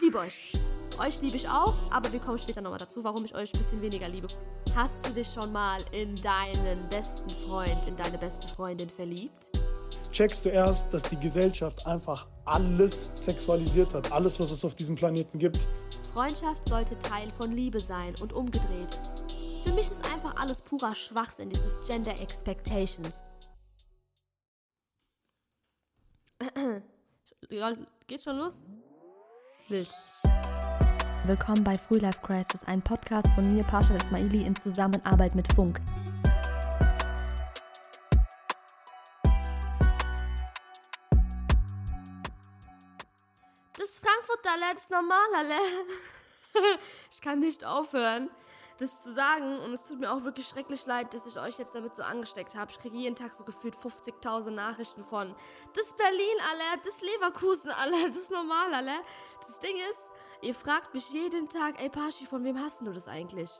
ich liebe euch. Euch liebe ich auch, aber wir kommen später nochmal dazu, warum ich euch ein bisschen weniger liebe. Hast du dich schon mal in deinen besten Freund, in deine beste Freundin verliebt? checkst du erst, dass die Gesellschaft einfach alles sexualisiert hat, alles, was es auf diesem Planeten gibt. Freundschaft sollte Teil von Liebe sein und umgedreht. Für mich ist einfach alles purer Schwachsinn, dieses Gender Expectations. Ja, geht schon los? Wild. Willkommen bei Free Life Crisis, ein Podcast von mir, Pasha Ismaili, in Zusammenarbeit mit Funk. Das Frankfurter ist normal, alle. ich kann nicht aufhören, das zu sagen. Und es tut mir auch wirklich schrecklich leid, dass ich euch jetzt damit so angesteckt habe. Ich kriege jeden Tag so gefühlt 50.000 Nachrichten von das Berlin, alle, das Leverkusen, alle, das normal, alle. Das Ding ist, ihr fragt mich jeden Tag, ey Pashi, von wem hast du das eigentlich?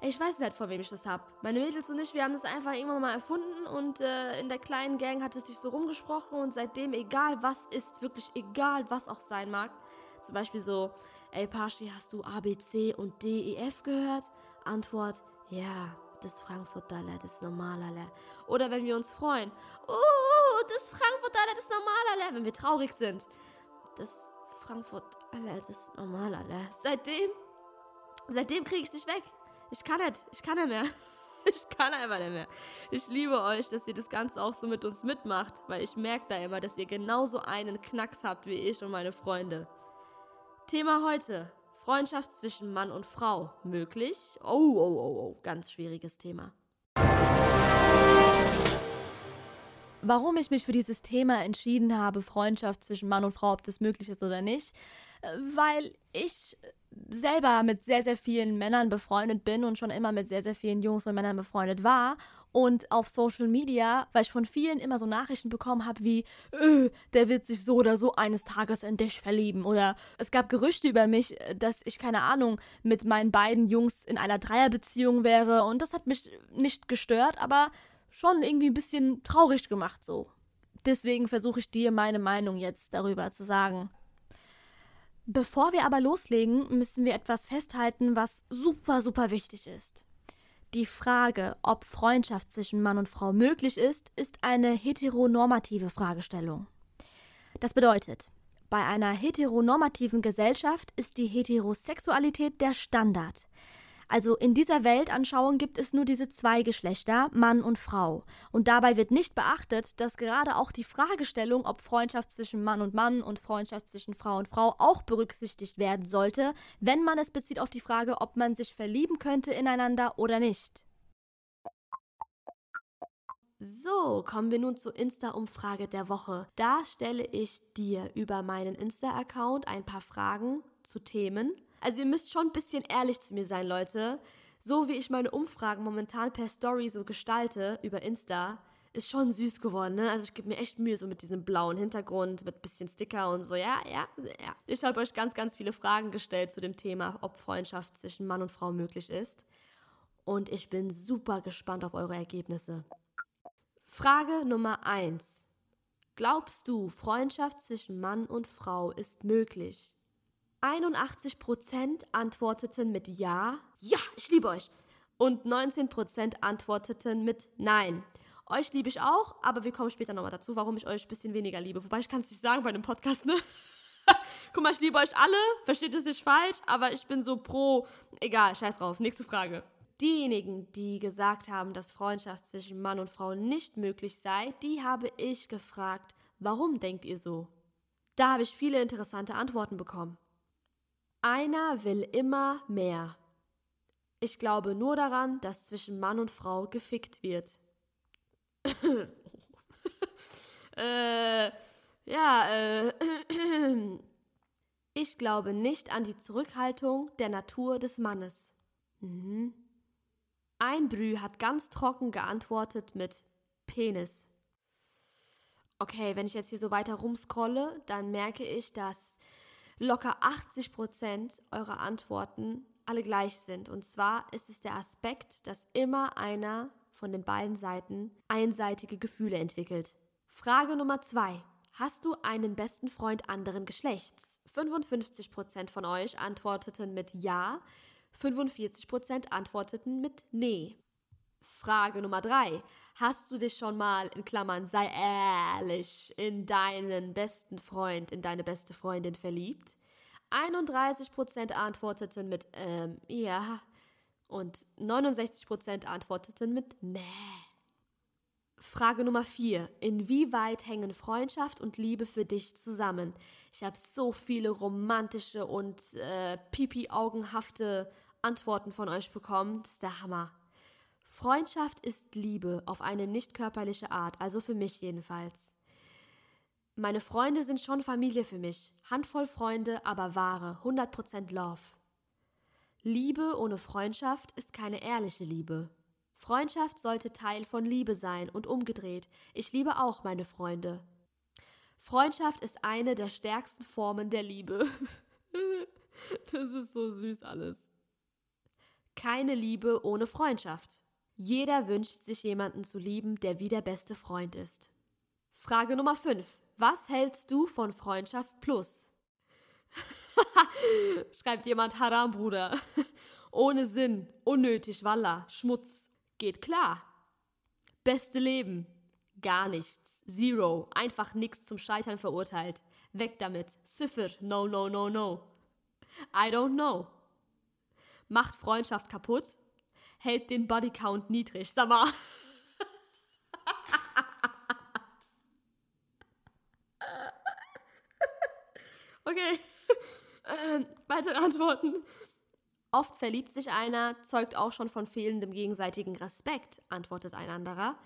Ey, ich weiß nicht, von wem ich das hab. Meine Mädels und ich, wir haben das einfach irgendwann mal erfunden und äh, in der kleinen Gang hat es sich so rumgesprochen und seitdem, egal was ist, wirklich egal was auch sein mag, zum Beispiel so, ey Pashi, hast du A, B, C und D, E, F gehört? Antwort, ja, das Frankfurt-Dollar, das Normalerle. Oder wenn wir uns freuen, oh, das Frankfurt-Dollar, das Normalerle. Wenn wir traurig sind, das Frankfurt-Dollar, das Normalerle. Seitdem, seitdem kriege ich es nicht weg. Ich kann nicht, ich kann nicht mehr. Ich kann einfach nicht mehr. Ich liebe euch, dass ihr das Ganze auch so mit uns mitmacht, weil ich merke da immer, dass ihr genauso einen Knacks habt wie ich und meine Freunde. Thema heute: Freundschaft zwischen Mann und Frau. Möglich? Oh, oh, oh, oh, ganz schwieriges Thema. Warum ich mich für dieses Thema entschieden habe, Freundschaft zwischen Mann und Frau, ob das möglich ist oder nicht, äh, weil ich selber mit sehr, sehr vielen Männern befreundet bin und schon immer mit sehr, sehr vielen Jungs und Männern befreundet war. Und auf Social Media, weil ich von vielen immer so Nachrichten bekommen habe wie, öh, der wird sich so oder so eines Tages in dich verlieben. Oder es gab Gerüchte über mich, dass ich, keine Ahnung, mit meinen beiden Jungs in einer Dreierbeziehung wäre. Und das hat mich nicht gestört, aber schon irgendwie ein bisschen traurig gemacht so. Deswegen versuche ich dir meine Meinung jetzt darüber zu sagen. Bevor wir aber loslegen, müssen wir etwas festhalten, was super, super wichtig ist. Die Frage, ob Freundschaft zwischen Mann und Frau möglich ist, ist eine heteronormative Fragestellung. Das bedeutet, bei einer heteronormativen Gesellschaft ist die Heterosexualität der Standard. Also in dieser Weltanschauung gibt es nur diese zwei Geschlechter, Mann und Frau. Und dabei wird nicht beachtet, dass gerade auch die Fragestellung, ob Freundschaft zwischen Mann und Mann und Freundschaft zwischen Frau und Frau auch berücksichtigt werden sollte, wenn man es bezieht auf die Frage, ob man sich verlieben könnte ineinander oder nicht. So, kommen wir nun zur Insta-Umfrage der Woche. Da stelle ich dir über meinen Insta-Account ein paar Fragen zu Themen, also ihr müsst schon ein bisschen ehrlich zu mir sein, Leute. So wie ich meine Umfragen momentan per Story so gestalte über Insta, ist schon süß geworden, ne? Also ich gebe mir echt Mühe so mit diesem blauen Hintergrund, mit bisschen Sticker und so. Ja, ja, ja. Ich habe euch ganz, ganz viele Fragen gestellt zu dem Thema, ob Freundschaft zwischen Mann und Frau möglich ist. Und ich bin super gespannt auf eure Ergebnisse. Frage Nummer 1. Glaubst du, Freundschaft zwischen Mann und Frau ist möglich? 81% antworteten mit Ja, ja, ich liebe euch. Und 19% antworteten mit Nein. Euch liebe ich auch, aber wir kommen später nochmal dazu, warum ich euch ein bisschen weniger liebe. Wobei ich kann es nicht sagen bei einem Podcast, ne? Guck mal, ich liebe euch alle, versteht es nicht falsch, aber ich bin so pro. Egal, scheiß drauf. Nächste Frage. Diejenigen, die gesagt haben, dass Freundschaft zwischen Mann und Frau nicht möglich sei, die habe ich gefragt, warum denkt ihr so? Da habe ich viele interessante Antworten bekommen. Einer will immer mehr. Ich glaube nur daran, dass zwischen Mann und Frau gefickt wird. äh, ja, äh, ich glaube nicht an die Zurückhaltung der Natur des Mannes. Mhm. Ein Brü hat ganz trocken geantwortet mit Penis. Okay, wenn ich jetzt hier so weiter rumscrolle, dann merke ich, dass locker 80 Prozent eurer Antworten alle gleich sind. Und zwar ist es der Aspekt, dass immer einer von den beiden Seiten einseitige Gefühle entwickelt. Frage Nummer zwei. Hast du einen besten Freund anderen Geschlechts? 55% von euch antworteten mit Ja, 45% antworteten mit Nee. Frage Nummer 3. Hast du dich schon mal, in Klammern, sei ehrlich, in deinen besten Freund, in deine beste Freundin verliebt? 31% antworteten mit ähm, ja und 69% antworteten mit nee. Frage Nummer 4. Inwieweit hängen Freundschaft und Liebe für dich zusammen? Ich habe so viele romantische und äh, pipi-augenhafte Antworten von euch bekommen. Das ist der Hammer. Freundschaft ist Liebe auf eine nicht körperliche Art, also für mich jedenfalls. Meine Freunde sind schon Familie für mich. Handvoll Freunde, aber wahre, 100% Love. Liebe ohne Freundschaft ist keine ehrliche Liebe. Freundschaft sollte Teil von Liebe sein und umgedreht. Ich liebe auch meine Freunde. Freundschaft ist eine der stärksten Formen der Liebe. das ist so süß alles. Keine Liebe ohne Freundschaft. Jeder wünscht sich jemanden zu lieben, der wie der beste Freund ist. Frage Nummer 5. Was hältst du von Freundschaft plus? Schreibt jemand Haram, Bruder. Ohne Sinn, unnötig, Walla, Schmutz. Geht klar. Beste Leben. Gar nichts. Zero. Einfach nichts zum Scheitern verurteilt. Weg damit. Ziffer. No, no, no, no. I don't know. Macht Freundschaft kaputt. Hält den Bodycount niedrig. Sag mal. okay. Ähm, weitere Antworten. Oft verliebt sich einer, zeugt auch schon von fehlendem gegenseitigen Respekt, antwortet ein anderer.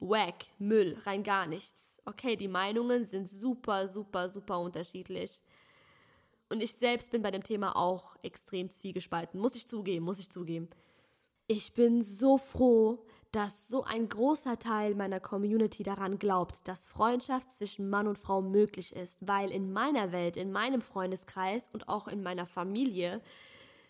Wack, Müll, rein gar nichts. Okay, die Meinungen sind super, super, super unterschiedlich. Und ich selbst bin bei dem Thema auch extrem zwiegespalten. Muss ich zugeben, muss ich zugeben. Ich bin so froh, dass so ein großer Teil meiner Community daran glaubt, dass Freundschaft zwischen Mann und Frau möglich ist, weil in meiner Welt, in meinem Freundeskreis und auch in meiner Familie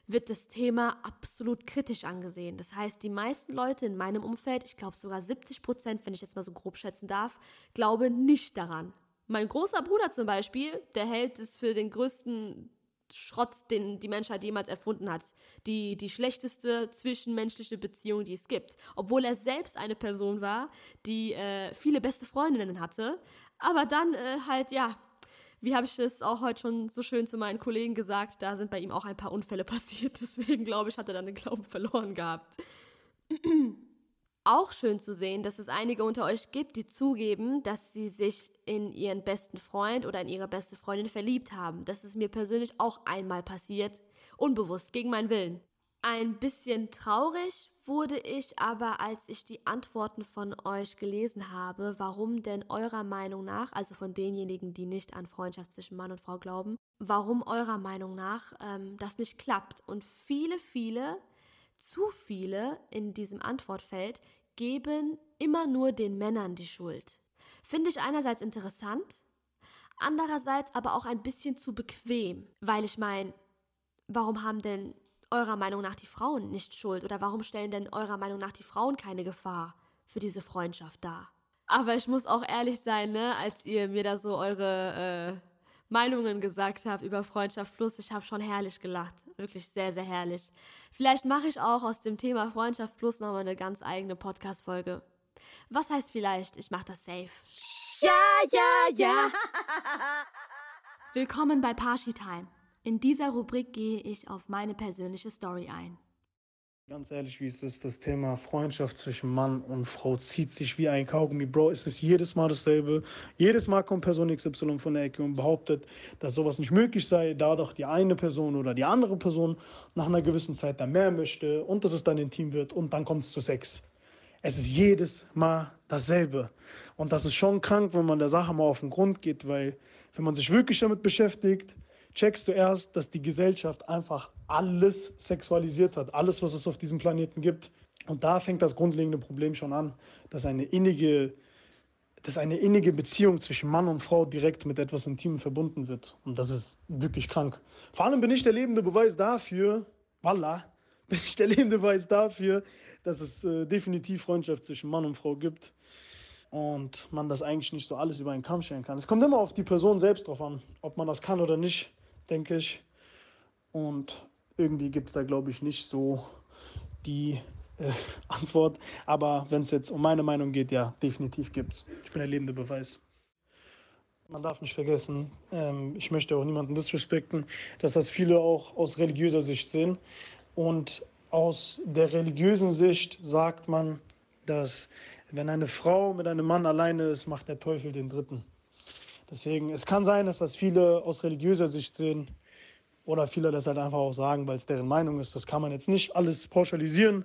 wird das Thema absolut kritisch angesehen. Das heißt, die meisten Leute in meinem Umfeld, ich glaube sogar 70 Prozent, wenn ich jetzt mal so grob schätzen darf, glauben nicht daran. Mein großer Bruder zum Beispiel, der hält es für den größten Schrott, den die Menschheit jemals erfunden hat. Die, die schlechteste zwischenmenschliche Beziehung, die es gibt. Obwohl er selbst eine Person war, die äh, viele beste Freundinnen hatte, aber dann äh, halt, ja, wie habe ich es auch heute schon so schön zu meinen Kollegen gesagt, da sind bei ihm auch ein paar Unfälle passiert. Deswegen glaube ich, hat er dann den Glauben verloren gehabt. Auch schön zu sehen, dass es einige unter euch gibt, die zugeben, dass sie sich in ihren besten Freund oder in ihre beste Freundin verliebt haben. Das ist mir persönlich auch einmal passiert, unbewusst, gegen meinen Willen. Ein bisschen traurig wurde ich aber, als ich die Antworten von euch gelesen habe, warum denn eurer Meinung nach, also von denjenigen, die nicht an Freundschaft zwischen Mann und Frau glauben, warum eurer Meinung nach ähm, das nicht klappt. Und viele, viele, zu viele in diesem Antwortfeld geben immer nur den Männern die Schuld. Finde ich einerseits interessant, andererseits aber auch ein bisschen zu bequem, weil ich meine, warum haben denn eurer Meinung nach die Frauen nicht schuld? Oder warum stellen denn eurer Meinung nach die Frauen keine Gefahr für diese Freundschaft dar? Aber ich muss auch ehrlich sein, ne, als ihr mir da so eure äh, Meinungen gesagt habt über Freundschaft Plus, ich habe schon herrlich gelacht. Wirklich sehr, sehr herrlich. Vielleicht mache ich auch aus dem Thema Freundschaft Plus nochmal eine ganz eigene Podcast-Folge. Was heißt vielleicht, ich mache das safe? Ja, ja, ja. Willkommen bei Parshi Time. In dieser Rubrik gehe ich auf meine persönliche Story ein. Ganz ehrlich, wie es ist, das Thema Freundschaft zwischen Mann und Frau zieht sich wie ein Kaugummi. Bro, es ist jedes Mal dasselbe. Jedes Mal kommt Person XY von der Ecke und behauptet, dass sowas nicht möglich sei, da doch die eine Person oder die andere Person nach einer gewissen Zeit dann mehr möchte und dass es dann intim wird und dann kommt es zu Sex. Es ist jedes Mal dasselbe. Und das ist schon krank, wenn man der Sache mal auf den Grund geht, weil wenn man sich wirklich damit beschäftigt, checkst du erst, dass die Gesellschaft einfach alles sexualisiert hat, alles, was es auf diesem Planeten gibt. Und da fängt das grundlegende Problem schon an, dass eine innige, dass eine innige Beziehung zwischen Mann und Frau direkt mit etwas Intimem verbunden wird. Und das ist wirklich krank. Vor allem bin ich der lebende Beweis dafür, Wallah, bin ich der lebende Beweis dafür, dass es äh, definitiv Freundschaft zwischen Mann und Frau gibt. und man das eigentlich nicht so alles über einen Kamm stellen kann. Es kommt immer auf die Person selbst drauf an, ob man das kann oder nicht, denke ich. Und irgendwie gibt es da, glaube ich, nicht so die äh, Antwort. Aber wenn es jetzt um meine Meinung geht, ja, definitiv gibt es. Ich bin der lebende Beweis. Man darf nicht vergessen, ähm, ich möchte auch niemanden disrespekten, dass das viele auch aus religiöser Sicht sehen. Und aus der religiösen Sicht sagt man, dass wenn eine Frau mit einem Mann alleine ist, macht der Teufel den Dritten. Deswegen, es kann sein, dass das viele aus religiöser Sicht sehen oder viele das halt einfach auch sagen, weil es deren Meinung ist. Das kann man jetzt nicht alles pauschalisieren,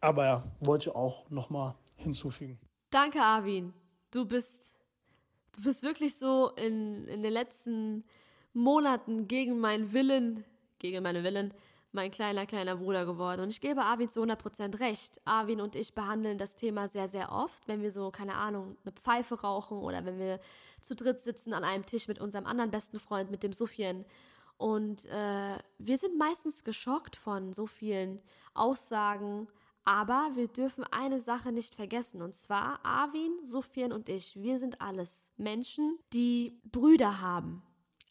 aber ja, wollte ich auch nochmal hinzufügen. Danke, Arvin. Du bist, du bist wirklich so in, in den letzten Monaten gegen meinen Willen, gegen meine Willen, mein kleiner, kleiner Bruder geworden. Und ich gebe Arvin zu 100% recht. Arvin und ich behandeln das Thema sehr, sehr oft, wenn wir so, keine Ahnung, eine Pfeife rauchen oder wenn wir zu dritt sitzen an einem Tisch mit unserem anderen besten Freund, mit dem Sufjan. Und äh, wir sind meistens geschockt von so vielen Aussagen, aber wir dürfen eine Sache nicht vergessen. Und zwar Arvin, Sufjan und ich, wir sind alles Menschen, die Brüder haben.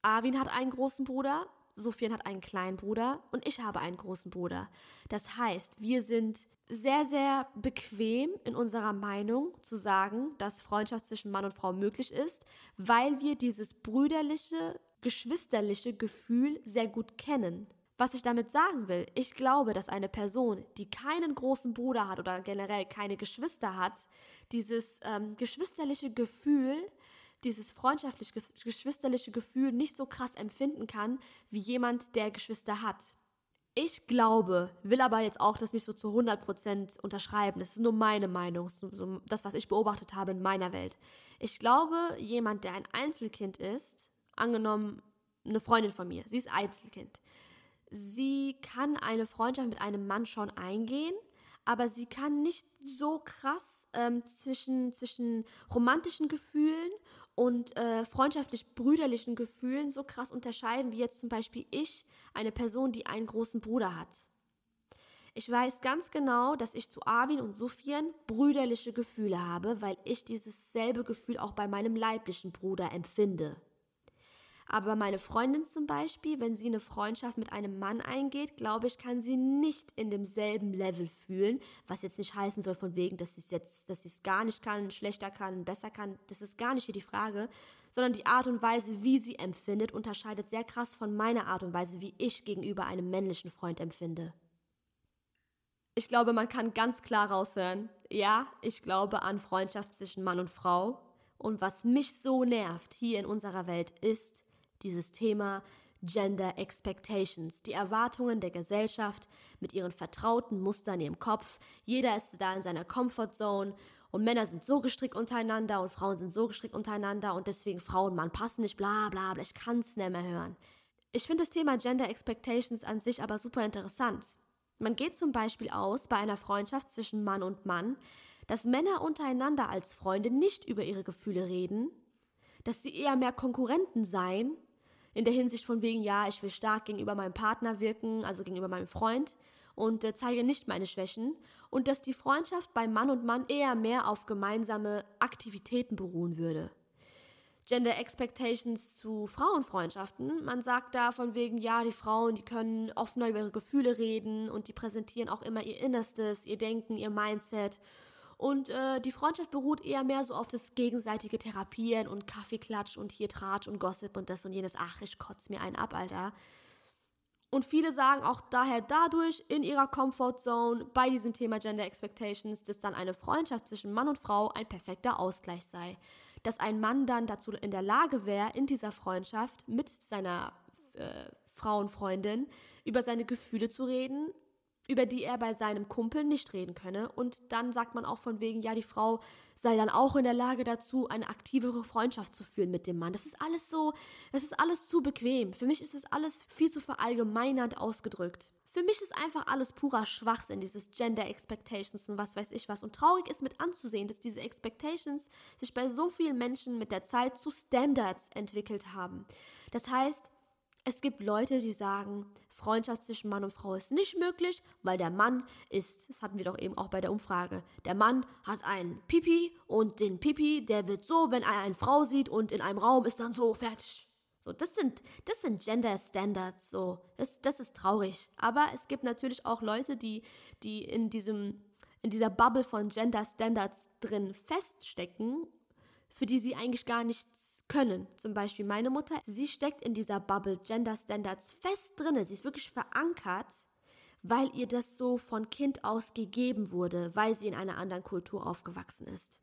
Arvin hat einen großen Bruder, Sofian hat einen kleinen Bruder und ich habe einen großen Bruder. Das heißt, wir sind sehr, sehr bequem in unserer Meinung zu sagen, dass Freundschaft zwischen Mann und Frau möglich ist, weil wir dieses brüderliche, geschwisterliche Gefühl sehr gut kennen. Was ich damit sagen will, ich glaube, dass eine Person, die keinen großen Bruder hat oder generell keine Geschwister hat, dieses ähm, geschwisterliche Gefühl dieses freundschaftlich geschwisterliche Gefühl nicht so krass empfinden kann wie jemand, der Geschwister hat. Ich glaube, will aber jetzt auch das nicht so zu 100% unterschreiben. Das ist nur meine Meinung, so das, was ich beobachtet habe in meiner Welt. Ich glaube, jemand, der ein Einzelkind ist, angenommen eine Freundin von mir, sie ist Einzelkind. Sie kann eine Freundschaft mit einem Mann schon eingehen, aber sie kann nicht so krass ähm, zwischen, zwischen romantischen Gefühlen und äh, freundschaftlich-brüderlichen Gefühlen so krass unterscheiden, wie jetzt zum Beispiel ich, eine Person, die einen großen Bruder hat. Ich weiß ganz genau, dass ich zu Arvin und Sofian brüderliche Gefühle habe, weil ich dieses selbe Gefühl auch bei meinem leiblichen Bruder empfinde. Aber meine Freundin zum Beispiel, wenn sie eine Freundschaft mit einem Mann eingeht, glaube ich, kann sie nicht in demselben Level fühlen, was jetzt nicht heißen soll von wegen, dass sie es jetzt, dass sie es gar nicht kann, schlechter kann, besser kann. Das ist gar nicht hier die Frage, sondern die Art und Weise, wie sie empfindet, unterscheidet sehr krass von meiner Art und Weise, wie ich gegenüber einem männlichen Freund empfinde. Ich glaube, man kann ganz klar raushören, ja, ich glaube an Freundschaft zwischen Mann und Frau. Und was mich so nervt hier in unserer Welt ist, dieses Thema Gender Expectations, die Erwartungen der Gesellschaft mit ihren vertrauten Mustern im Kopf. Jeder ist da in seiner Comfort Zone und Männer sind so gestrickt untereinander und Frauen sind so gestrickt untereinander und deswegen Frau und Mann passen nicht, bla bla bla, ich kann es nicht mehr hören. Ich finde das Thema Gender Expectations an sich aber super interessant. Man geht zum Beispiel aus bei einer Freundschaft zwischen Mann und Mann, dass Männer untereinander als Freunde nicht über ihre Gefühle reden, dass sie eher mehr Konkurrenten seien in der Hinsicht von wegen, ja, ich will stark gegenüber meinem Partner wirken, also gegenüber meinem Freund und äh, zeige nicht meine Schwächen und dass die Freundschaft bei Mann und Mann eher mehr auf gemeinsame Aktivitäten beruhen würde. Gender Expectations zu Frauenfreundschaften. Man sagt da von wegen, ja, die Frauen, die können offener über ihre Gefühle reden und die präsentieren auch immer ihr Innerstes, ihr Denken, ihr Mindset und äh, die Freundschaft beruht eher mehr so auf das gegenseitige Therapieren und Kaffeeklatsch und hier Tratsch und Gossip und das und jenes. Ach, ich kotze mir einen ab, Alter. Und viele sagen auch daher dadurch in ihrer Comfortzone bei diesem Thema Gender Expectations, dass dann eine Freundschaft zwischen Mann und Frau ein perfekter Ausgleich sei. Dass ein Mann dann dazu in der Lage wäre, in dieser Freundschaft mit seiner äh, Frauenfreundin über seine Gefühle zu reden, über die er bei seinem Kumpel nicht reden könne. Und dann sagt man auch von wegen, ja, die Frau sei dann auch in der Lage dazu, eine aktivere Freundschaft zu führen mit dem Mann. Das ist alles so, das ist alles zu bequem. Für mich ist das alles viel zu verallgemeinernd ausgedrückt. Für mich ist einfach alles purer Schwachsinn, dieses Gender Expectations und was weiß ich was. Und traurig ist mit anzusehen, dass diese Expectations sich bei so vielen Menschen mit der Zeit zu Standards entwickelt haben. Das heißt, Es gibt Leute, die sagen, Freundschaft zwischen Mann und Frau ist nicht möglich, weil der Mann ist, das hatten wir doch eben auch bei der Umfrage, der Mann hat einen Pipi und den Pipi, der wird so, wenn er eine Frau sieht und in einem Raum ist dann so fertig. So, das sind, das sind Gender Standards, so. Das, das ist traurig. Aber es gibt natürlich auch Leute, die, die in diesem, in dieser Bubble von Gender Standards drin feststecken für die sie eigentlich gar nichts können. Zum Beispiel meine Mutter, sie steckt in dieser Bubble Gender Standards fest drinne. Sie ist wirklich verankert, weil ihr das so von Kind aus gegeben wurde, weil sie in einer anderen Kultur aufgewachsen ist.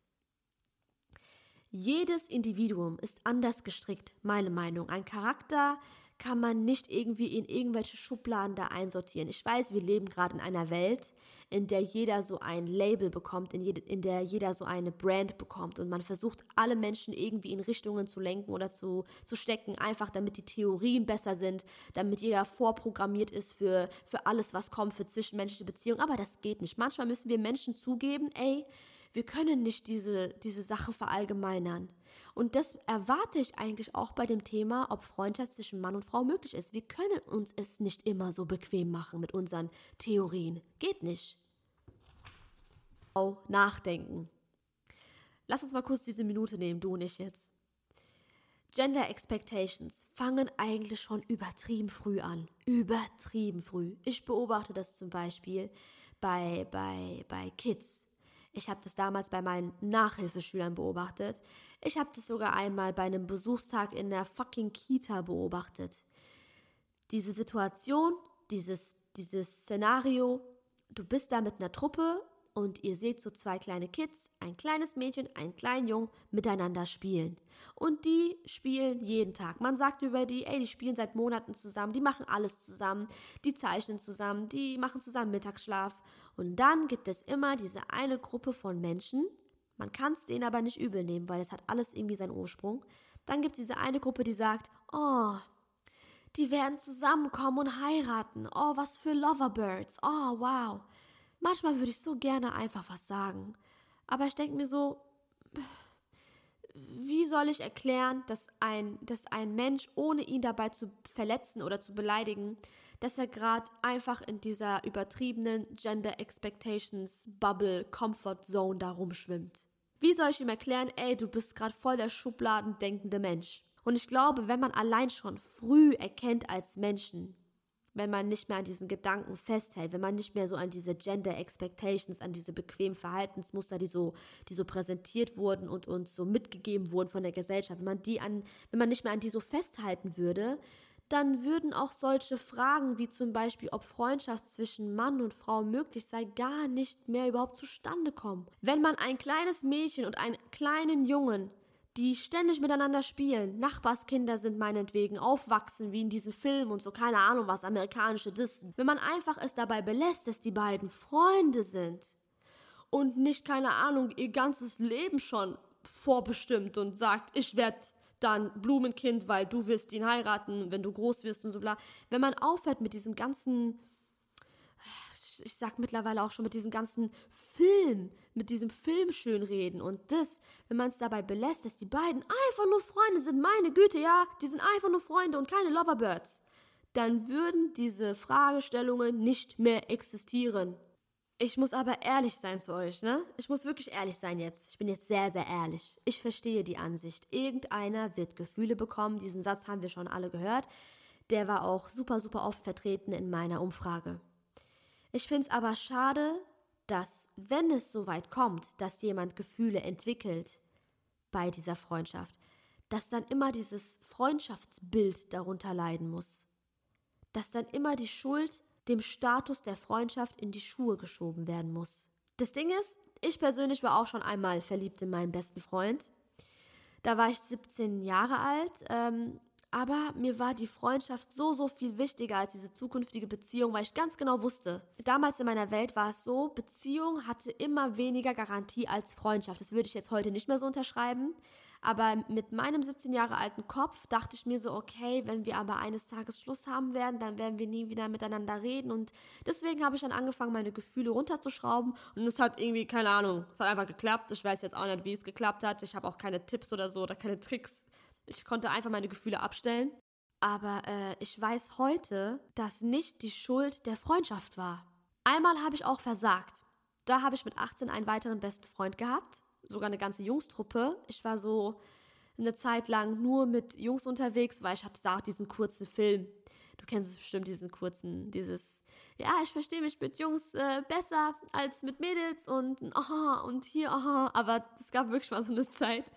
Jedes Individuum ist anders gestrickt, meine Meinung. Ein Charakter kann man nicht irgendwie in irgendwelche Schubladen da einsortieren. Ich weiß, wir leben gerade in einer Welt, in der jeder so ein Label bekommt, in, jede, in der jeder so eine Brand bekommt und man versucht, alle Menschen irgendwie in Richtungen zu lenken oder zu, zu stecken, einfach damit die Theorien besser sind, damit jeder vorprogrammiert ist für, für alles, was kommt, für zwischenmenschliche Beziehungen. Aber das geht nicht. Manchmal müssen wir Menschen zugeben, ey, wir können nicht diese, diese Sachen verallgemeinern. Und das erwarte ich eigentlich auch bei dem Thema, ob Freundschaft zwischen Mann und Frau möglich ist. Wir können uns es nicht immer so bequem machen mit unseren Theorien. Geht nicht. Nachdenken. Lass uns mal kurz diese Minute nehmen, du und ich jetzt. Gender Expectations fangen eigentlich schon übertrieben früh an. Übertrieben früh. Ich beobachte das zum Beispiel bei, bei, bei Kids. Ich habe das damals bei meinen Nachhilfeschülern beobachtet. Ich habe das sogar einmal bei einem Besuchstag in der fucking Kita beobachtet. Diese Situation, dieses, dieses Szenario, du bist da mit einer Truppe und ihr seht so zwei kleine Kids, ein kleines Mädchen, einen kleinen Jungen miteinander spielen. Und die spielen jeden Tag. Man sagt über die, ey, die spielen seit Monaten zusammen, die machen alles zusammen, die zeichnen zusammen, die machen zusammen Mittagsschlaf. Und dann gibt es immer diese eine Gruppe von Menschen, man kann es denen aber nicht übel nehmen, weil es hat alles irgendwie seinen Ursprung. Dann gibt es diese eine Gruppe, die sagt, oh, die werden zusammenkommen und heiraten. Oh, was für Loverbirds. Oh, wow. Manchmal würde ich so gerne einfach was sagen. Aber ich denke mir so, wie soll ich erklären, dass ein, dass ein Mensch, ohne ihn dabei zu verletzen oder zu beleidigen, dass er gerade einfach in dieser übertriebenen Gender Expectations Bubble Comfort Zone da rumschwimmt. Wie soll ich ihm erklären, ey, du bist gerade voll der Schubladen denkende Mensch? Und ich glaube, wenn man allein schon früh erkennt als Menschen, wenn man nicht mehr an diesen Gedanken festhält, wenn man nicht mehr so an diese Gender Expectations, an diese bequemen Verhaltensmuster, die so, die so präsentiert wurden und uns so mitgegeben wurden von der Gesellschaft, wenn man die an, wenn man nicht mehr an die so festhalten würde, dann würden auch solche Fragen wie zum Beispiel, ob Freundschaft zwischen Mann und Frau möglich sei, gar nicht mehr überhaupt zustande kommen. Wenn man ein kleines Mädchen und einen kleinen Jungen, die ständig miteinander spielen, Nachbarskinder sind meinetwegen, aufwachsen wie in diesen Filmen und so, keine Ahnung was, amerikanische Dissen. Wenn man einfach es dabei belässt, dass die beiden Freunde sind und nicht, keine Ahnung, ihr ganzes Leben schon vorbestimmt und sagt, ich werde dann Blumenkind, weil du wirst ihn heiraten, wenn du groß wirst und so bla. Wenn man aufhört mit diesem ganzen, ich sag mittlerweile auch schon mit diesem ganzen Film, mit diesem Film schönreden und das, wenn man es dabei belässt, dass die beiden einfach nur Freunde sind, meine Güte, ja, die sind einfach nur Freunde und keine Loverbirds, dann würden diese Fragestellungen nicht mehr existieren. Ich muss aber ehrlich sein zu euch, ne? Ich muss wirklich ehrlich sein jetzt. Ich bin jetzt sehr, sehr ehrlich. Ich verstehe die Ansicht. Irgendeiner wird Gefühle bekommen. Diesen Satz haben wir schon alle gehört. Der war auch super, super oft vertreten in meiner Umfrage. Ich finde es aber schade, dass, wenn es so weit kommt, dass jemand Gefühle entwickelt bei dieser Freundschaft, dass dann immer dieses Freundschaftsbild darunter leiden muss. Dass dann immer die Schuld dem Status der Freundschaft in die Schuhe geschoben werden muss. Das Ding ist, ich persönlich war auch schon einmal verliebt in meinen besten Freund. Da war ich 17 Jahre alt, ähm, aber mir war die Freundschaft so, so viel wichtiger als diese zukünftige Beziehung, weil ich ganz genau wusste, damals in meiner Welt war es so, Beziehung hatte immer weniger Garantie als Freundschaft. Das würde ich jetzt heute nicht mehr so unterschreiben. Aber mit meinem 17 Jahre alten Kopf dachte ich mir so, okay, wenn wir aber eines Tages Schluss haben werden, dann werden wir nie wieder miteinander reden. Und deswegen habe ich dann angefangen, meine Gefühle runterzuschrauben. Und es hat irgendwie, keine Ahnung, es hat einfach geklappt. Ich weiß jetzt auch nicht, wie es geklappt hat. Ich habe auch keine Tipps oder so oder keine Tricks. Ich konnte einfach meine Gefühle abstellen. Aber äh, ich weiß heute, dass nicht die Schuld der Freundschaft war. Einmal habe ich auch versagt. Da habe ich mit 18 einen weiteren besten Freund gehabt, sogar eine ganze Jungstruppe. Ich war so eine Zeit lang nur mit Jungs unterwegs, weil ich hatte da auch diesen kurzen Film. Du kennst es bestimmt, diesen kurzen, dieses, ja, ich verstehe mich mit Jungs äh, besser als mit Mädels und aha und hier aha, aber es gab wirklich mal so eine Zeit,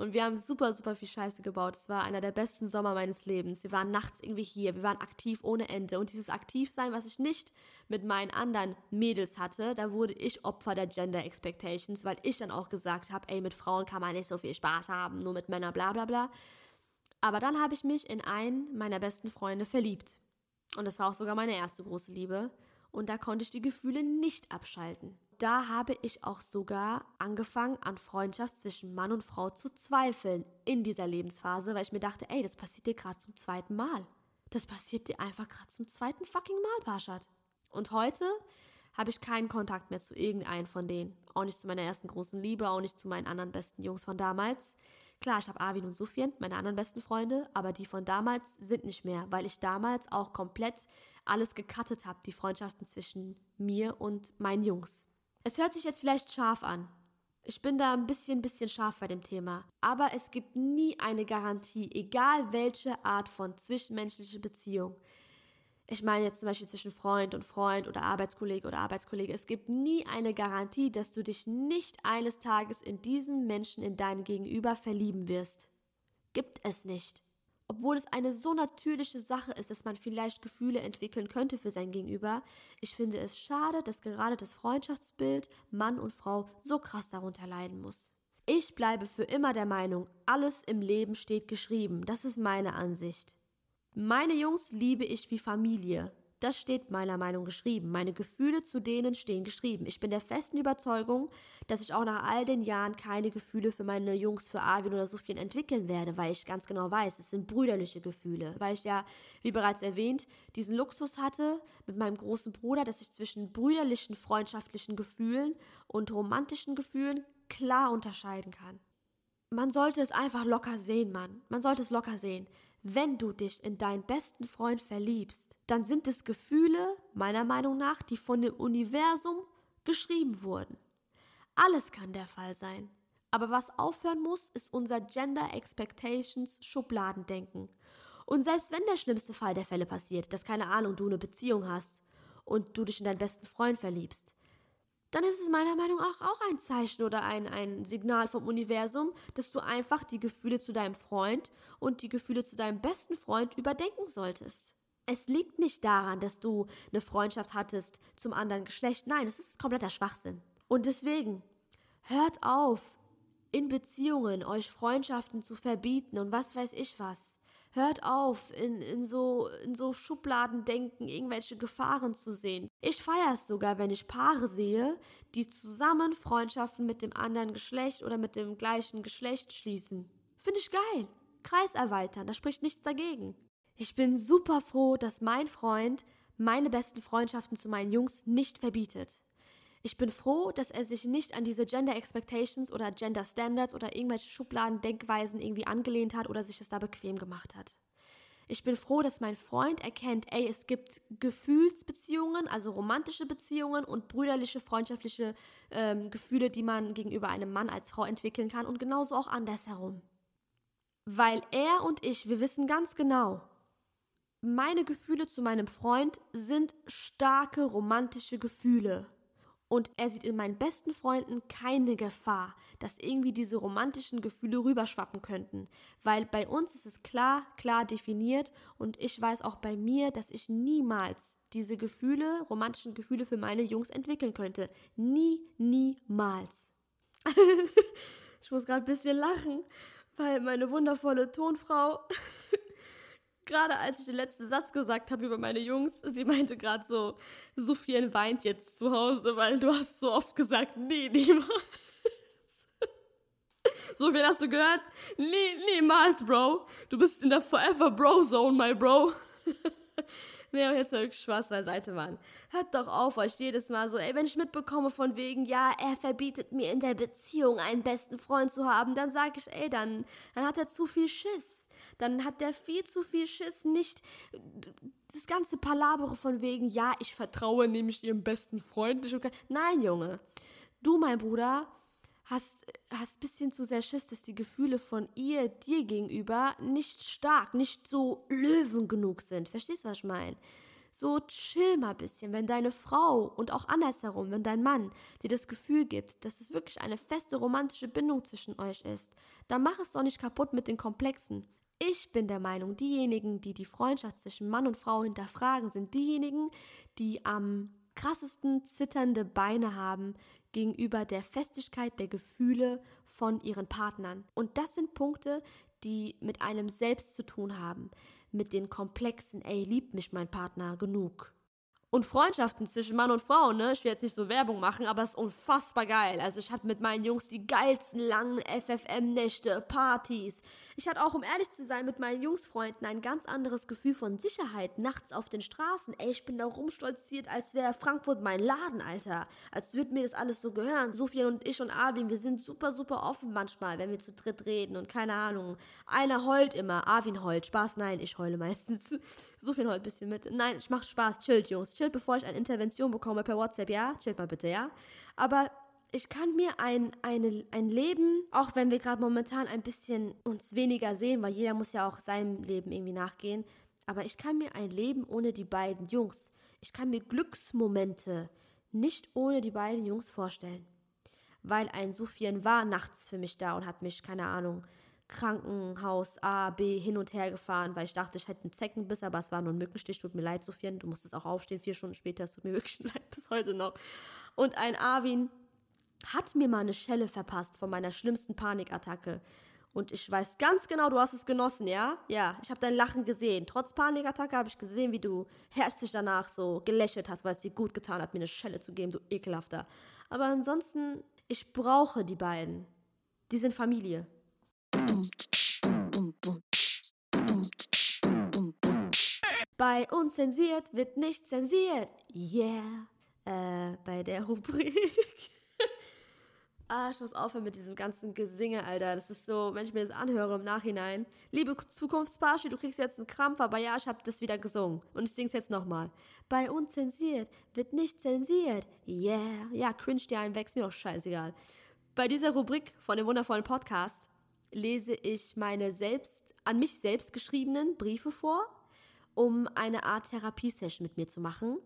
und wir haben super, super viel Scheiße gebaut. Es war einer der besten Sommer meines Lebens. Wir waren nachts irgendwie hier. Wir waren aktiv ohne Ende. Und dieses Aktivsein, was ich nicht mit meinen anderen Mädels hatte, da wurde ich Opfer der Gender Expectations, weil ich dann auch gesagt habe, ey, mit Frauen kann man nicht so viel Spaß haben, nur mit Männern, bla bla bla. Aber dann habe ich mich in einen meiner besten Freunde verliebt. Und das war auch sogar meine erste große Liebe. Und da konnte ich die Gefühle nicht abschalten da habe ich auch sogar angefangen, an Freundschaft zwischen Mann und Frau zu zweifeln in dieser Lebensphase, weil ich mir dachte, ey, das passiert dir gerade zum zweiten Mal. Das passiert dir einfach gerade zum zweiten fucking Mal, Parshad. Und heute habe ich keinen Kontakt mehr zu irgendeinem von denen. Auch nicht zu meiner ersten großen Liebe, auch nicht zu meinen anderen besten Jungs von damals. Klar, ich habe Arvin und Sufjan, meine anderen besten Freunde, aber die von damals sind nicht mehr, weil ich damals auch komplett alles gecuttet habe, die Freundschaften zwischen mir und meinen Jungs. Es hört sich jetzt vielleicht scharf an. Ich bin da ein bisschen, bisschen scharf bei dem Thema. Aber es gibt nie eine Garantie, egal welche Art von zwischenmenschlicher Beziehung. Ich meine jetzt zum Beispiel zwischen Freund und Freund oder Arbeitskollege oder Arbeitskollege. Es gibt nie eine Garantie, dass du dich nicht eines Tages in diesen Menschen, in deinen Gegenüber verlieben wirst. Gibt es nicht obwohl es eine so natürliche Sache ist, dass man vielleicht Gefühle entwickeln könnte für sein Gegenüber, ich finde es schade, dass gerade das Freundschaftsbild Mann und Frau so krass darunter leiden muss. Ich bleibe für immer der Meinung, alles im Leben steht geschrieben. Das ist meine Ansicht. Meine Jungs liebe ich wie Familie. Das steht meiner Meinung geschrieben. Meine Gefühle zu denen stehen geschrieben. Ich bin der festen Überzeugung, dass ich auch nach all den Jahren keine Gefühle für meine Jungs, für Arvin oder Sufjan entwickeln werde, weil ich ganz genau weiß, es sind brüderliche Gefühle. Weil ich ja, wie bereits erwähnt, diesen Luxus hatte mit meinem großen Bruder, dass ich zwischen brüderlichen, freundschaftlichen Gefühlen und romantischen Gefühlen klar unterscheiden kann. Man sollte es einfach locker sehen, Mann. Man sollte es locker sehen. Wenn du dich in deinen besten Freund verliebst, dann sind es Gefühle, meiner Meinung nach, die von dem Universum geschrieben wurden. Alles kann der Fall sein. Aber was aufhören muss, ist unser Gender Expectations Schubladendenken. Und selbst wenn der schlimmste Fall der Fälle passiert, dass keine Ahnung, du eine Beziehung hast und du dich in deinen besten Freund verliebst, dann ist es meiner Meinung nach auch ein Zeichen oder ein, ein Signal vom Universum, dass du einfach die Gefühle zu deinem Freund und die Gefühle zu deinem besten Freund überdenken solltest. Es liegt nicht daran, dass du eine Freundschaft hattest zum anderen Geschlecht. Nein, es ist kompletter Schwachsinn. Und deswegen, hört auf, in Beziehungen euch Freundschaften zu verbieten und was weiß ich was. Hört auf, in, in, so, in so Schubladen denken, irgendwelche Gefahren zu sehen. Ich feiere es sogar, wenn ich Paare sehe, die zusammen Freundschaften mit dem anderen Geschlecht oder mit dem gleichen Geschlecht schließen. Finde ich geil. Kreis erweitern, da spricht nichts dagegen. Ich bin super froh, dass mein Freund meine besten Freundschaften zu meinen Jungs nicht verbietet. Ich bin froh, dass er sich nicht an diese Gender Expectations oder Gender Standards oder irgendwelche Schubladen, Denkweisen irgendwie angelehnt hat oder sich es da bequem gemacht hat. Ich bin froh, dass mein Freund erkennt, ey, es gibt Gefühlsbeziehungen, also romantische Beziehungen und brüderliche, freundschaftliche ähm, Gefühle, die man gegenüber einem Mann als Frau entwickeln kann und genauso auch andersherum. Weil er und ich, wir wissen ganz genau, meine Gefühle zu meinem Freund sind starke romantische Gefühle. Und er sieht in meinen besten Freunden keine Gefahr, dass irgendwie diese romantischen Gefühle rüberschwappen könnten. Weil bei uns ist es klar, klar definiert und ich weiß auch bei mir, dass ich niemals diese Gefühle, romantischen Gefühle für meine Jungs entwickeln könnte. Nie, niemals. ich muss gerade ein bisschen lachen, weil meine wundervolle Tonfrau gerade als ich den letzten Satz gesagt habe über meine Jungs, sie meinte gerade so, Sophien weint jetzt zu Hause, weil du hast so oft gesagt, nee, niemals. So viel hast du gehört? Nee, niemals, Bro. Du bist in der Forever Bro Zone, my Bro. nee, aber jetzt wirklich Spaß beiseite, Mann. Hört doch auf, euch jedes Mal so, ey, wenn ich mitbekomme von wegen, ja, er verbietet mir in der Beziehung einen besten Freund zu haben, dann sage ich, ey, dann, dann hat er zu viel Schiss. Dann hat der viel zu viel Schiss, nicht das ganze Palabere von wegen, ja, ich vertraue nämlich ihrem besten Freund. Nein, Junge, du, mein Bruder, hast, hast ein bisschen zu sehr Schiss, dass die Gefühle von ihr dir gegenüber nicht stark, nicht so löwen genug sind. Verstehst du, was ich meine? So chill mal ein bisschen, wenn deine Frau und auch andersherum, wenn dein Mann dir das Gefühl gibt, dass es wirklich eine feste romantische Bindung zwischen euch ist, dann mach es doch nicht kaputt mit den Komplexen. Ich bin der Meinung, diejenigen, die die Freundschaft zwischen Mann und Frau hinterfragen, sind diejenigen, die am krassesten zitternde Beine haben gegenüber der Festigkeit der Gefühle von ihren Partnern. Und das sind Punkte, die mit einem selbst zu tun haben mit den komplexen, ey, liebt mich mein Partner genug. Und Freundschaften zwischen Mann und Frau, ne? Ich will jetzt nicht so Werbung machen, aber es ist unfassbar geil. Also ich hatte mit meinen Jungs die geilsten langen FFM-Nächte, Partys. Ich hatte auch, um ehrlich zu sein, mit meinen Jungsfreunden ein ganz anderes Gefühl von Sicherheit nachts auf den Straßen. Ey, ich bin da rumstolziert, als wäre Frankfurt mein Laden, Alter. Als würde mir das alles so gehören. Sofian und ich und Arvin, wir sind super, super offen manchmal, wenn wir zu dritt reden und keine Ahnung. Einer heult immer, Arvin heult. Spaß, nein, ich heule meistens. Sofian heult ein bisschen mit. Nein, ich mach Spaß, chillt, Jungs chillt, bevor ich eine Intervention bekomme per WhatsApp, ja? Chillt mal bitte, ja? Aber ich kann mir ein, eine, ein Leben, auch wenn wir gerade momentan ein bisschen uns weniger sehen, weil jeder muss ja auch seinem Leben irgendwie nachgehen, aber ich kann mir ein Leben ohne die beiden Jungs, ich kann mir Glücksmomente nicht ohne die beiden Jungs vorstellen. Weil ein Sufjan war nachts für mich da und hat mich, keine Ahnung, Krankenhaus A, B hin und her gefahren, weil ich dachte, ich hätte einen Zeckenbiss, aber es war nur ein Mückenstich. Tut mir leid, Sofian, du musstest auch aufstehen, vier Stunden später. Es tut mir wirklich leid, bis heute noch. Und ein Arvin hat mir mal eine Schelle verpasst von meiner schlimmsten Panikattacke. Und ich weiß ganz genau, du hast es genossen, ja? Ja, ich habe dein Lachen gesehen. Trotz Panikattacke habe ich gesehen, wie du herzlich danach so gelächelt hast, weil es dir gut getan hat, mir eine Schelle zu geben, du ekelhafter. Aber ansonsten, ich brauche die beiden. Die sind Familie. Bei uns zensiert wird nicht zensiert. Yeah. Äh, bei der Rubrik. Ah, ich muss aufhören mit diesem ganzen Gesinge, Alter. Das ist so, wenn ich mir das anhöre im Nachhinein. Liebe Zukunftsparsche, du kriegst jetzt einen Krampf, aber ja, ich habe das wieder gesungen. Und ich sing's jetzt nochmal. Bei uns zensiert wird nicht zensiert. Yeah. Ja, cringe dir ein, wächst mir doch scheißegal. Bei dieser Rubrik von dem wundervollen Podcast lese ich meine selbst, an mich selbst geschriebenen Briefe vor, um eine Art Therapiesession mit mir zu machen.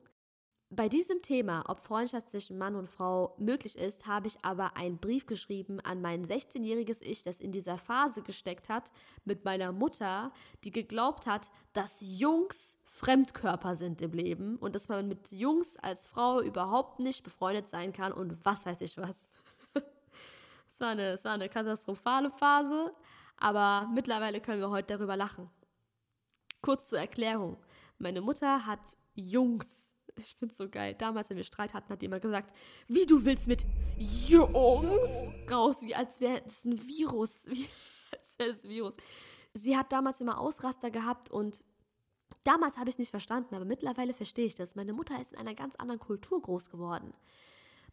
Bei diesem Thema, ob Freundschaft zwischen Mann und Frau möglich ist, habe ich aber einen Brief geschrieben an mein 16-jähriges Ich, das in dieser Phase gesteckt hat, mit meiner Mutter, die geglaubt hat, dass Jungs Fremdkörper sind im Leben und dass man mit Jungs als Frau überhaupt nicht befreundet sein kann und was weiß ich was. Es war, eine, war eine katastrophale Phase, aber mittlerweile können wir heute darüber lachen. Kurz zur Erklärung. Meine Mutter hat Jungs, ich finde es so geil, damals, wenn wir Streit hatten, hat immer gesagt, wie du willst mit Jungs raus, wie als wäre es ein Virus, wie als wäre es ein Virus. Sie hat damals immer Ausraster gehabt und damals habe ich es nicht verstanden, aber mittlerweile verstehe ich das. Meine Mutter ist in einer ganz anderen Kultur groß geworden.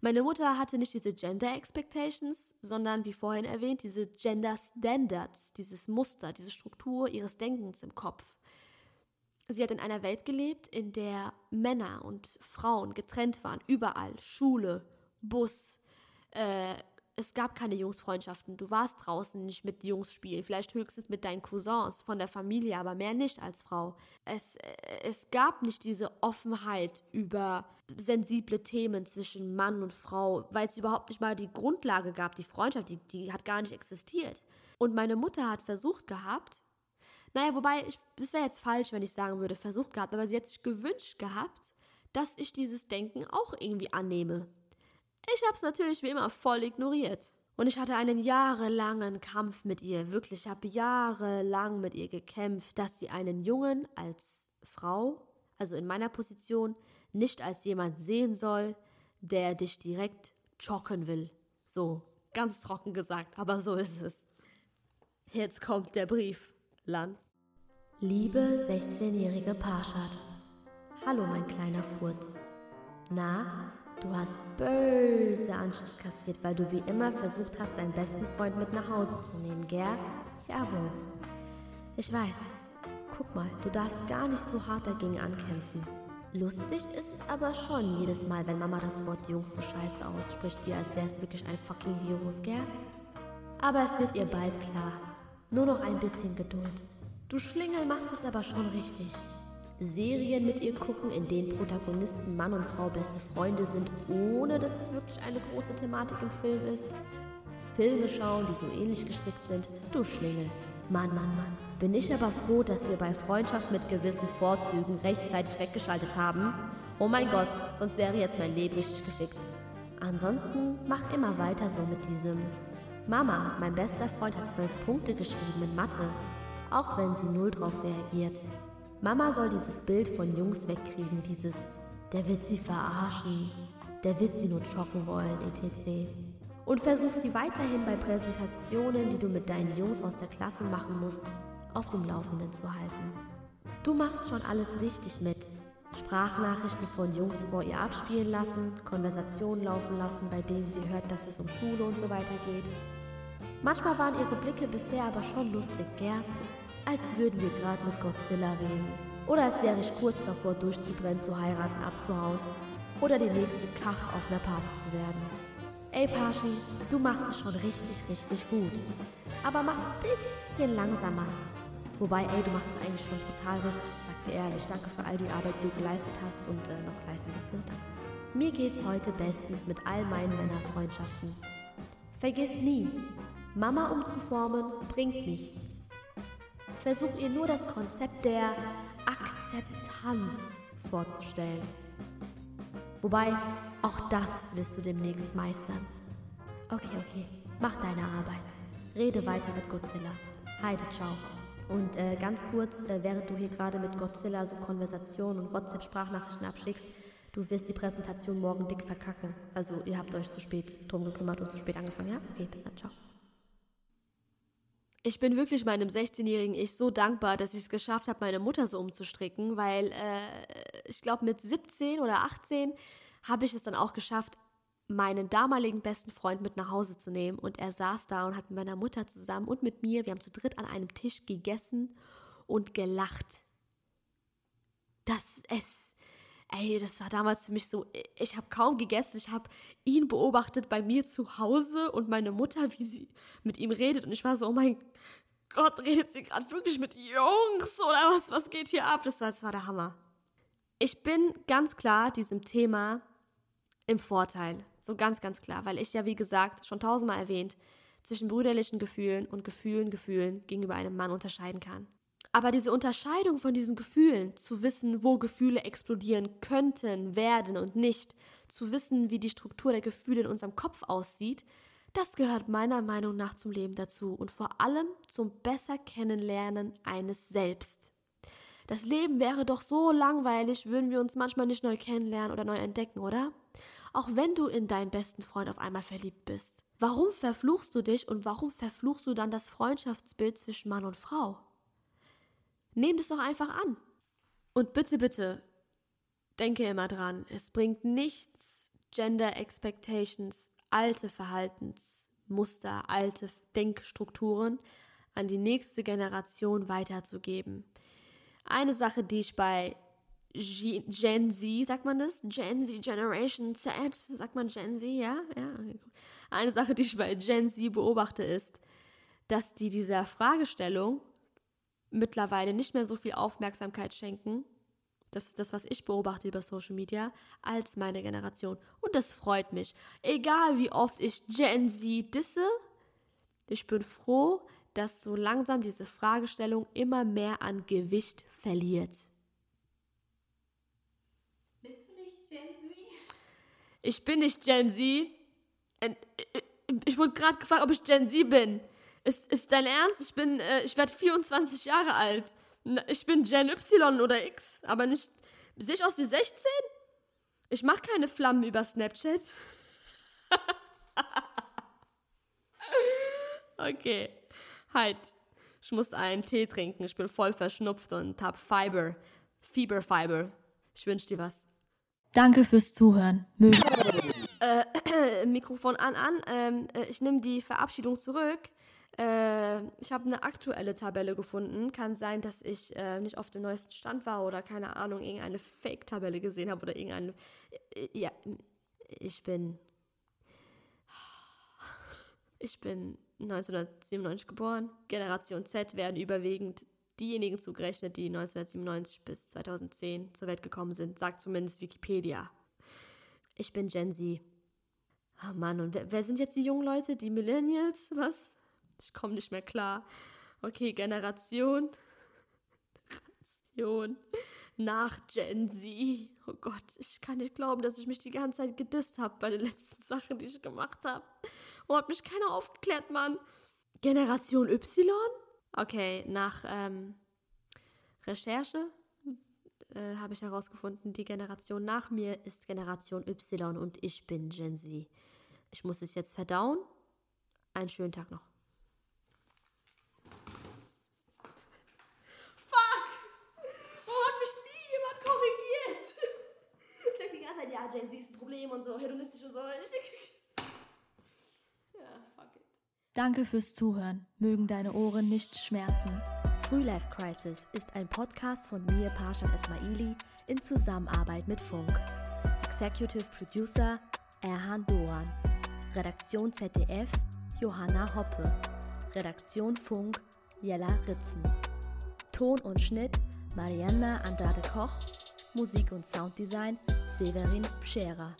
Meine Mutter hatte nicht diese Gender Expectations, sondern wie vorhin erwähnt, diese Gender Standards, dieses Muster, diese Struktur ihres Denkens im Kopf. Sie hat in einer Welt gelebt, in der Männer und Frauen getrennt waren, überall, Schule, Bus, äh, es gab keine Jungsfreundschaften. Du warst draußen nicht mit Jungs spielen, vielleicht höchstens mit deinen Cousins von der Familie, aber mehr nicht als Frau. Es, äh, es gab nicht diese Offenheit über sensible Themen zwischen Mann und Frau, weil es überhaupt nicht mal die Grundlage gab, die Freundschaft, die, die hat gar nicht existiert. Und meine Mutter hat versucht gehabt, naja, wobei, es wäre jetzt falsch, wenn ich sagen würde, versucht gehabt, aber sie hat sich gewünscht gehabt, dass ich dieses Denken auch irgendwie annehme. Ich habe es natürlich wie immer voll ignoriert. Und ich hatte einen jahrelangen Kampf mit ihr. Wirklich, ich habe jahrelang mit ihr gekämpft, dass sie einen Jungen als Frau, also in meiner Position, nicht als jemand sehen soll, der dich direkt chocken will. So, ganz trocken gesagt, aber so ist es. Jetzt kommt der Brief, Lan. Liebe 16-jährige Parshad. Hallo, mein kleiner Furz. Na, Du hast böse Anschluss kassiert, weil du wie immer versucht hast, deinen besten Freund mit nach Hause zu nehmen, gell? Jawohl. Ich weiß. Guck mal, du darfst gar nicht so hart dagegen ankämpfen. Lustig ist es aber schon jedes Mal, wenn Mama das Wort Jungs so scheiße ausspricht, wie als wäre es wirklich ein fucking Virus, gell? Aber es wird ihr bald klar. Nur noch ein bisschen Geduld. Du Schlingel machst es aber schon richtig. Serien mit ihr gucken, in denen Protagonisten Mann und Frau beste Freunde sind, ohne dass es wirklich eine große Thematik im Film ist. Filme schauen, die so ähnlich gestrickt sind. Du Schlingel. Mann, Mann, Mann. Bin ich aber froh, dass wir bei Freundschaft mit gewissen Vorzügen rechtzeitig weggeschaltet haben. Oh mein Gott, sonst wäre jetzt mein Leben richtig gefickt. Ansonsten mach immer weiter so mit diesem. Mama, mein bester Freund hat zwölf Punkte geschrieben in Mathe, auch wenn sie null drauf reagiert. Mama soll dieses Bild von Jungs wegkriegen, dieses, der wird sie verarschen, der wird sie nur schocken wollen, etc. Und versuch sie weiterhin bei Präsentationen, die du mit deinen Jungs aus der Klasse machen musst, auf dem Laufenden zu halten. Du machst schon alles richtig mit. Sprachnachrichten von Jungs vor ihr abspielen lassen, Konversationen laufen lassen, bei denen sie hört, dass es um Schule und so weiter geht. Manchmal waren ihre Blicke bisher aber schon lustig, gell? Als würden wir gerade mit Godzilla reden. Oder als wäre ich kurz davor durchzubrennen, zu heiraten, abzuhauen. Oder die nächste Kach auf einer Party zu werden. Ey Pashi, du machst es schon richtig, richtig gut. Aber mach ein bisschen langsamer. Wobei, ey, du machst es eigentlich schon total richtig, ehrlich. Danke für all die Arbeit, die du geleistet hast und äh, noch leisten wirst. Ne? Mir geht's heute bestens mit all meinen Männerfreundschaften. Vergiss nie, Mama umzuformen bringt nichts. Versuch ihr nur das Konzept der Akzeptanz vorzustellen. Wobei, auch das wirst du demnächst meistern. Okay, okay, mach deine Arbeit. Rede weiter mit Godzilla. Heide, ciao. Und äh, ganz kurz, äh, während du hier gerade mit Godzilla so Konversationen und WhatsApp-Sprachnachrichten abschickst, du wirst die Präsentation morgen dick verkacken. Also ihr habt euch zu spät drum gekümmert und zu spät angefangen, ja? Okay, bis dann, ciao. Ich bin wirklich meinem 16-jährigen Ich so dankbar, dass ich es geschafft habe, meine Mutter so umzustricken, weil äh, ich glaube, mit 17 oder 18 habe ich es dann auch geschafft, meinen damaligen besten Freund mit nach Hause zu nehmen. Und er saß da und hat mit meiner Mutter zusammen und mit mir, wir haben zu dritt an einem Tisch gegessen und gelacht. Das es, ey, das war damals für mich so, ich habe kaum gegessen, ich habe ihn beobachtet bei mir zu Hause und meine Mutter, wie sie mit ihm redet. Und ich war so, oh mein Gott, redet sie gerade wirklich mit Jungs oder was, was geht hier ab? Das war, das war der Hammer. Ich bin ganz klar diesem Thema im Vorteil. So ganz, ganz klar, weil ich ja, wie gesagt, schon tausendmal erwähnt, zwischen brüderlichen Gefühlen und Gefühlen, Gefühlen gegenüber einem Mann unterscheiden kann. Aber diese Unterscheidung von diesen Gefühlen, zu wissen, wo Gefühle explodieren könnten, werden und nicht, zu wissen, wie die Struktur der Gefühle in unserem Kopf aussieht, das gehört meiner Meinung nach zum Leben dazu und vor allem zum besser Kennenlernen eines Selbst. Das Leben wäre doch so langweilig, würden wir uns manchmal nicht neu kennenlernen oder neu entdecken, oder? Auch wenn du in deinen besten Freund auf einmal verliebt bist? Warum verfluchst du dich und warum verfluchst du dann das Freundschaftsbild zwischen Mann und Frau? Nimm das doch einfach an. Und bitte, bitte, denke immer dran, es bringt nichts, Gender Expectations, alte Verhaltensmuster, alte Denkstrukturen an die nächste Generation weiterzugeben. Eine Sache, die ich bei Gen Z, sagt man das? Gen Z, Generation Z, sagt man Gen Z, ja? ja. Eine Sache, die ich bei Gen Z beobachte, ist, dass die dieser Fragestellung mittlerweile nicht mehr so viel Aufmerksamkeit schenken, das ist das, was ich beobachte über Social Media, als meine Generation. Und das freut mich. Egal wie oft ich Gen Z disse, ich bin froh, dass so langsam diese Fragestellung immer mehr an Gewicht verliert. Ich bin nicht Gen Z. Äh, ich wurde gerade gefragt, ob ich Gen Z bin. Ist, ist dein Ernst? Ich bin, äh, ich werde 24 Jahre alt. Ich bin Gen Y oder X, aber nicht. Sehe ich aus wie 16? Ich mache keine Flammen über Snapchat. okay. Halt. Ich muss einen Tee trinken. Ich bin voll verschnupft und hab Fiber. Fieber Fiber. Ich wünsche dir was. Danke fürs Zuhören. Möge. Äh, Mikrofon an, an. Ähm, äh, ich nehme die Verabschiedung zurück. Äh, ich habe eine aktuelle Tabelle gefunden. Kann sein, dass ich äh, nicht auf dem neuesten Stand war oder keine Ahnung, irgendeine Fake-Tabelle gesehen habe oder irgendeine. Äh, ja, ich bin. Ich bin 1997 geboren. Generation Z werden überwiegend diejenigen zugerechnet, die 1997 bis 2010 zur Welt gekommen sind, sagt zumindest Wikipedia. Ich bin Gen Z. Oh Mann, und wer, wer sind jetzt die jungen Leute? Die Millennials? Was? Ich komme nicht mehr klar. Okay, Generation. Generation nach Gen Z. Oh Gott, ich kann nicht glauben, dass ich mich die ganze Zeit gedisst habe bei den letzten Sachen, die ich gemacht habe. Oh, hat mich keiner aufgeklärt, Mann. Generation Y? Okay, nach ähm, Recherche äh, habe ich herausgefunden, die Generation nach mir ist Generation Y und ich bin Gen Z. Ich muss es jetzt verdauen. Einen schönen Tag noch. ja, Gen Z ist ein Problem und so, hedonistisch und so. Danke fürs Zuhören. Mögen deine Ohren nicht schmerzen. Frühlife Crisis ist ein Podcast von mir, Pasha Esmaili, in Zusammenarbeit mit Funk. Executive Producer Erhan Doan. Redaktion ZDF Johanna Hoppe. Redaktion Funk Jella Ritzen. Ton und Schnitt Marianna Andrade Koch. Musik und Sounddesign Severin Pschera.